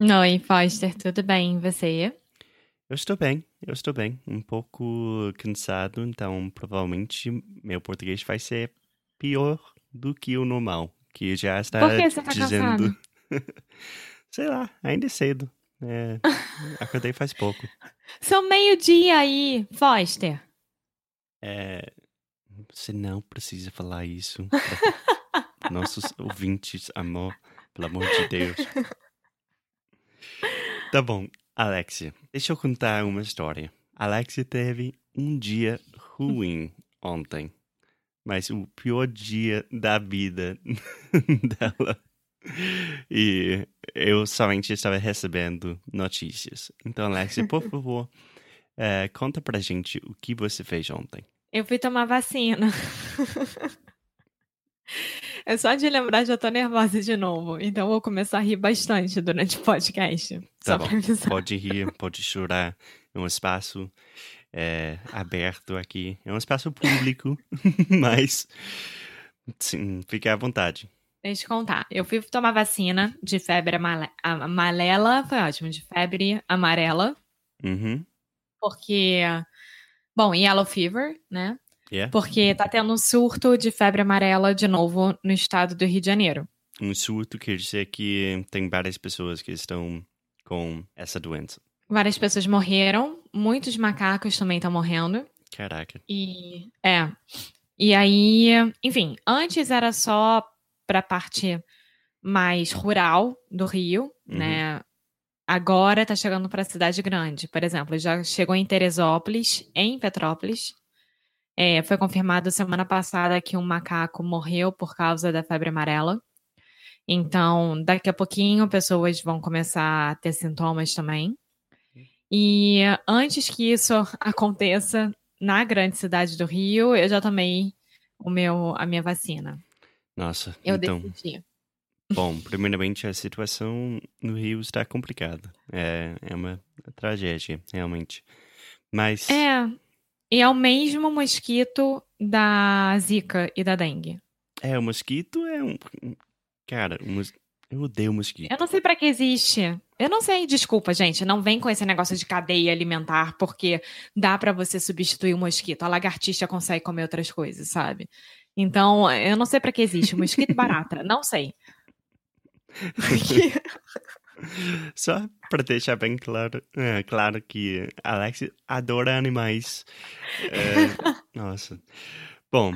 Oi, Foster, tudo bem? E você? Eu estou bem, eu estou bem. Um pouco cansado, então provavelmente meu português vai ser pior do que o normal. Que já está Por que você tá dizendo. Sei lá, ainda é cedo. É, acordei faz pouco. São meio-dia aí, Foster. É, você não precisa falar isso nossos ouvintes, amor. Pelo amor de Deus. Tá bom, Alexia, deixa eu contar uma história. Alexia teve um dia ruim ontem, mas o pior dia da vida dela. E eu somente estava recebendo notícias. Então, Alexia, por favor, eh, conta pra gente o que você fez ontem. Eu fui tomar vacina. É só de lembrar, já tô nervosa de novo. Então eu vou começar a rir bastante durante o podcast. Tá só bom. pra avisar. Pode rir, pode chorar. É um espaço é, aberto aqui. É um espaço público, mas sim, fique à vontade. Deixa eu contar. Eu fui tomar vacina de febre amarela. Foi ótimo, de febre amarela. Uhum. Porque. Bom, yellow fever, né? Yeah. Porque tá tendo um surto de febre amarela de novo no estado do Rio de Janeiro. Um surto quer dizer que tem várias pessoas que estão com essa doença. Várias pessoas morreram, muitos macacos também estão morrendo. Caraca. E é. E aí, enfim, antes era só pra parte mais rural do Rio, Uhum. né? Agora tá chegando pra cidade grande. Por exemplo, já chegou em Teresópolis, em Petrópolis. É, foi confirmado semana passada que um macaco morreu por causa da febre amarela. Então, daqui a pouquinho, pessoas vão começar a ter sintomas também. E antes que isso aconteça, na grande cidade do Rio, eu já tomei o meu, a minha vacina. Nossa, Eu então. decidi. Bom, primeiramente a situação no Rio está complicada. É, é uma tragédia, realmente. Mas. É, e é o mesmo mosquito da Zika e da dengue. É, o mosquito é um. Cara, o mos... eu odeio mosquito. Eu não sei pra que existe. Eu não sei, desculpa, gente. Não vem com esse negócio de cadeia alimentar, porque dá pra você substituir o mosquito. A lagartixa consegue comer outras coisas, sabe? Então, eu não sei pra que existe. Mosquito e barata, não sei. Só para deixar bem claro, é, claro que Alex adora animais. É, nossa. Bom,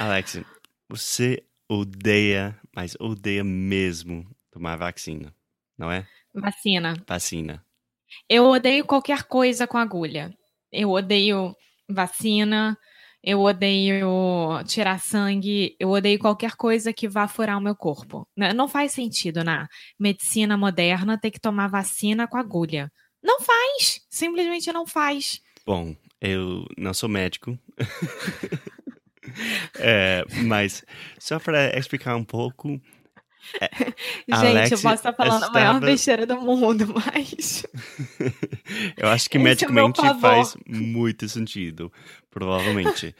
Alex, você odeia, mas odeia mesmo tomar vacina, não é? Vacina. Vacina. Eu odeio qualquer coisa com agulha. Eu odeio vacina, eu odeio tirar sangue, eu odeio qualquer coisa que vá furar o meu corpo. N- Não faz sentido na medicina moderna ter que tomar vacina com agulha. Não faz, simplesmente não faz. Bom, eu não sou médico. É, mas só para explicar um pouco, Gente, Alex eu posso estar falando a maior estava- besteira do mundo, mas eu acho que Esse é medicamente pavor. faz muito sentido, provavelmente.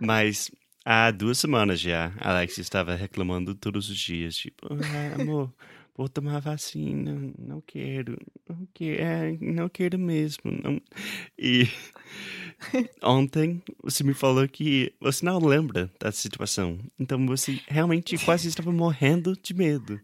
Mas há duas semanas já, Alex estava reclamando todos os dias, tipo, ah, amor, vou tomar vacina, não quero, não quero, é, não quero mesmo. Não. E ontem você me falou que você não lembra da situação, então você realmente quase estava morrendo de medo.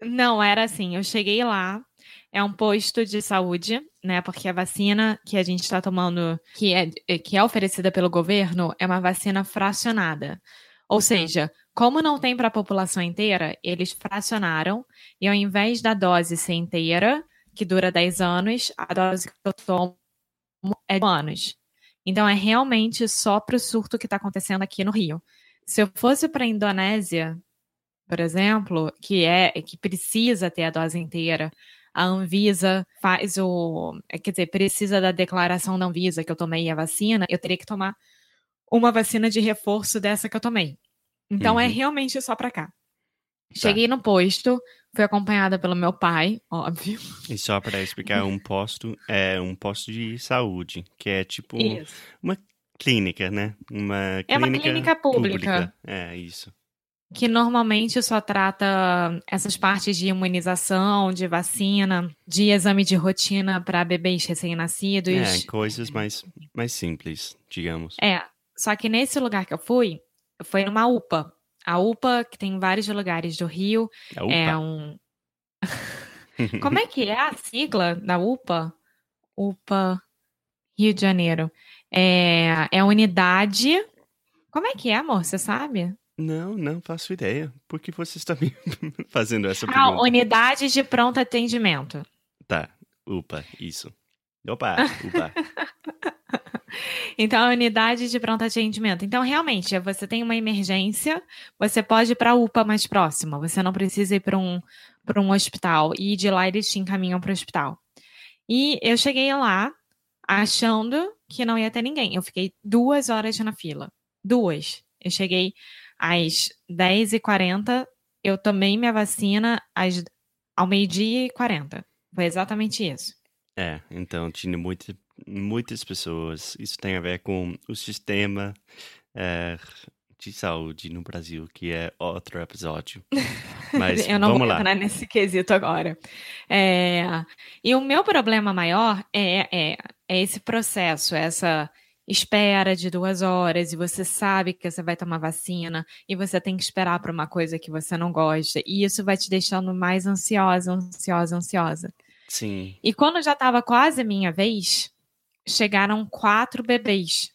Não, era assim, eu cheguei lá, é um posto de saúde, né? Porque a vacina que a gente está tomando, que é, que é oferecida pelo governo, é uma vacina fracionada. Ou seja, como não tem para a população inteira, eles fracionaram e ao invés da dose ser inteira, que dura 10 anos, a dose que eu tomo é de anos. Então é realmente só para o surto que está acontecendo aqui no Rio. Se eu fosse para a Indonésia, por exemplo, que é que precisa ter a dose inteira, a Anvisa faz o. É, quer dizer, precisa da declaração da Anvisa que eu tomei a vacina, eu teria que tomar uma vacina de reforço dessa que eu tomei. Então é uhum. é realmente só para cá. Tá. Cheguei no posto, fui acompanhada pelo meu pai, óbvio. E só para explicar, um posto é um posto de saúde, que é tipo isso. uma clínica, né? Uma é uma clínica pública. pública. É, isso que normalmente só trata essas partes de imunização, de vacina, de exame de rotina para bebês recém-nascidos. É, coisas mais, mais simples, digamos. É, só que nesse lugar que eu fui, foi numa UPA. A UPA, que tem em vários lugares do Rio, é um. Como é que é a sigla da UPA? UPA Rio de Janeiro. É, é unidade. Como é que é, amor? Você sabe? Não, não faço ideia. Por que você está me fazendo essa ah, pergunta? unidade de pronto atendimento. Tá, upa, isso. Opa, upa. então, a unidade de pronto atendimento. Então, realmente, você tem uma emergência, você pode ir para a UPA mais próxima. Você não precisa ir para um, um hospital. E de lá eles te encaminham para o hospital. E eu cheguei lá achando que não ia ter ninguém. Eu fiquei duas horas na fila. Duas. Eu cheguei às 10h40, eu tomei minha vacina às, ao meio-dia e 40. Foi exatamente isso. É, então tinha muito, muitas pessoas. Isso tem a ver com o sistema é, de saúde no Brasil, que é outro episódio. Mas eu não vamos vou lá. entrar nesse quesito agora. É, e o meu problema maior é, é, é esse processo, essa espera de duas horas e você sabe que você vai tomar vacina e você tem que esperar para uma coisa que você não gosta. E isso vai te deixando mais ansiosa, ansiosa, ansiosa. Sim. E quando já estava quase a minha vez, chegaram quatro bebês.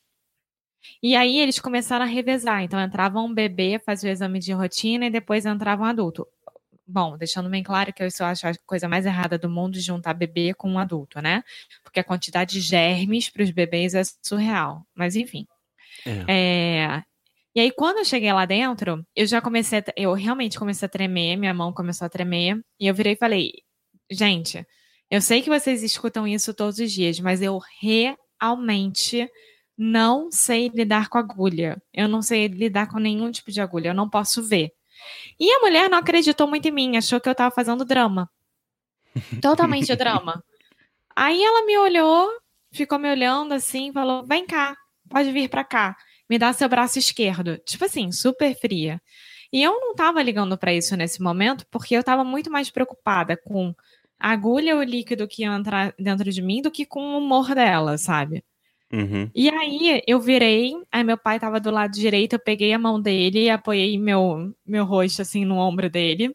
E aí eles começaram a revezar. Então entrava um bebê, fazia o exame de rotina e depois entrava um adulto. Bom, deixando bem claro que eu isso acho a coisa mais errada do mundo de juntar bebê com um adulto, né? Porque a quantidade de germes para os bebês é surreal. Mas enfim. É. É... E aí, quando eu cheguei lá dentro, eu já comecei, a... eu realmente comecei a tremer, minha mão começou a tremer, e eu virei e falei, gente, eu sei que vocês escutam isso todos os dias, mas eu realmente não sei lidar com agulha. Eu não sei lidar com nenhum tipo de agulha, eu não posso ver. E a mulher não acreditou muito em mim, achou que eu tava fazendo drama. Totalmente drama. Aí ela me olhou, ficou me olhando assim, falou: vem cá, pode vir pra cá, me dá seu braço esquerdo. Tipo assim, super fria. E eu não tava ligando para isso nesse momento, porque eu tava muito mais preocupada com a agulha ou o líquido que ia entrar dentro de mim do que com o humor dela, sabe? Uhum. E aí eu virei, aí meu pai tava do lado direito, eu peguei a mão dele e apoiei meu, meu rosto assim no ombro dele.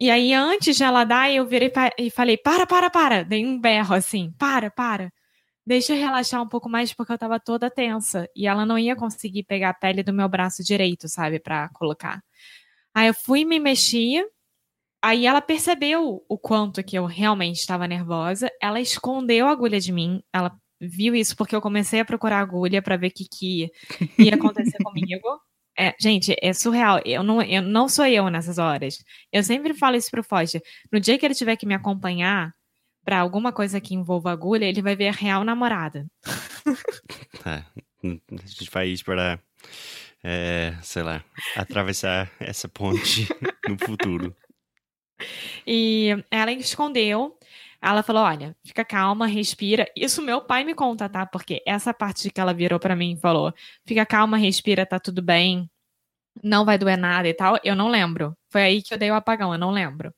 E aí, antes de ela dar, eu virei e falei: para, para, para. Dei um berro assim: para, para. Deixa eu relaxar um pouco mais, porque eu tava toda tensa. E ela não ia conseguir pegar a pele do meu braço direito, sabe, para colocar. Aí eu fui me mexer. Aí ela percebeu o quanto que eu realmente estava nervosa. Ela escondeu a agulha de mim. Ela viu isso porque eu comecei a procurar agulha para ver o que, que ia acontecer comigo. É, gente, é surreal. Eu não, eu não sou eu nessas horas. Eu sempre falo isso pro Foster. No dia que ele tiver que me acompanhar para alguma coisa que envolva agulha, ele vai ver a real namorada. É, a gente vai esperar, é, sei lá, atravessar essa ponte no futuro. E ela escondeu ela falou: olha, fica calma, respira. Isso meu pai me conta, tá? Porque essa parte que ela virou para mim e falou: fica calma, respira, tá tudo bem, não vai doer nada e tal, eu não lembro. Foi aí que eu dei o apagão, eu não lembro.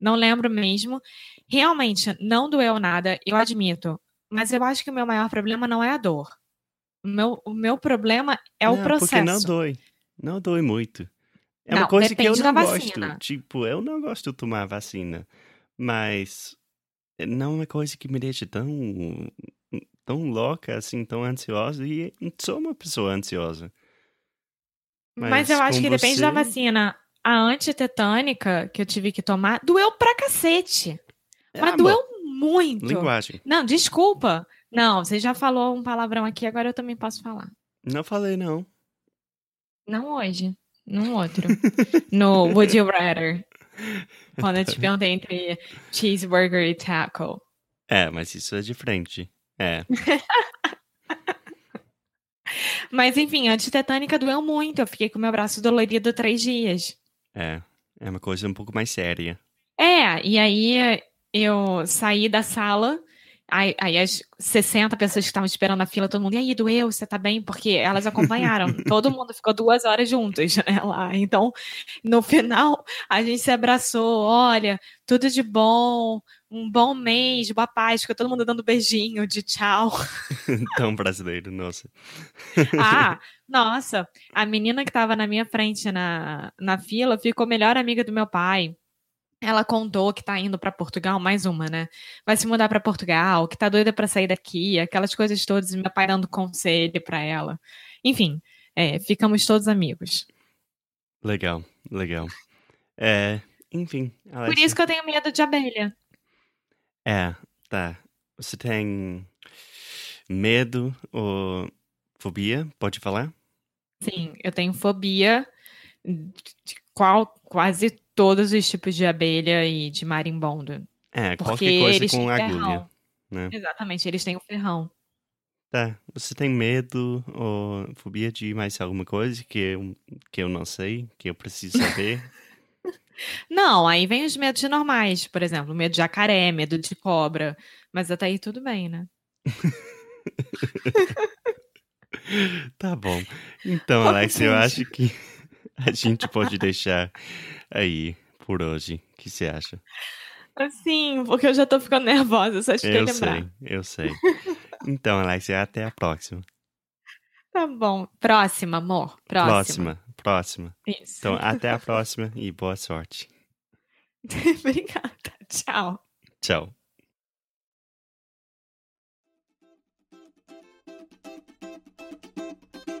Não lembro mesmo. Realmente, não doeu nada, eu admito. Mas eu acho que o meu maior problema não é a dor. O meu, o meu problema é não, o processo. Porque não dói. Não dói muito. É não, uma coisa que eu não gosto. Tipo, eu não gosto de tomar vacina. Mas não é uma coisa que me deixa tão, tão louca, assim, tão ansiosa. E sou uma pessoa ansiosa. Mas, Mas eu acho que depende da você- vacina. A antitetânica que eu tive que tomar doeu pra cacete. Mas Ah, doeu muito. Linguagem. Não, desculpa. Não, você já falou um palavrão aqui, agora eu também posso falar. Não falei, não. Não hoje, num outro. no Would You Rather. Quando eu te perguntei entre cheeseburger e taco. É, mas isso é diferente. É, Mas enfim, a antitetânica doeu muito. Eu fiquei com meu braço dolorido três dias. é. É uma coisa um pouco mais séria. É, e aí eu saí da sala. Aí, aí as 60 pessoas que estavam esperando na fila, todo mundo, e aí, doeu? Você tá bem? Porque elas acompanharam. todo mundo ficou duas horas juntos né, lá. Então, no final, a gente se abraçou. Olha, tudo de bom. Um bom mês, boa paz. Ficou todo mundo dando beijinho de tchau. Tão brasileiro, nossa. Ah, nossa, a menina que tava na minha frente na, na fila ficou melhor amiga do meu pai. Ela contou que tá indo pra Portugal, mais uma, né? Vai se mudar pra Portugal, que tá doida pra sair daqui, aquelas coisas todas, e meu pai dando conselho pra ela. Enfim, é, ficamos todos amigos. Legal, legal. É, enfim, Por isso que eu tenho medo de abelha. É, tá. Você tem medo ou fobia? Pode falar? Sim, eu tenho fobia de qual, quase todos os tipos de abelha e de marimbondo. É, Porque qualquer coisa eles com agulha. né? Exatamente, eles têm o ferrão. Tá. Você tem medo ou fobia de mais alguma coisa que eu, que eu não sei, que eu preciso saber? Não, aí vem os medos normais, por exemplo, medo de jacaré, medo de cobra. Mas até aí tudo bem, né? tá bom. Então, Alex, eu acho que a gente pode deixar aí por hoje. O que você acha? Assim, porque eu já tô ficando nervosa, só de Eu lembrar. sei, eu sei. Então, Alex, até a próxima. Tá bom. Próxima, amor. Próxima. Próxima, próxima. Isso. Então, até a próxima e boa sorte. Obrigada. Tchau. Tchau.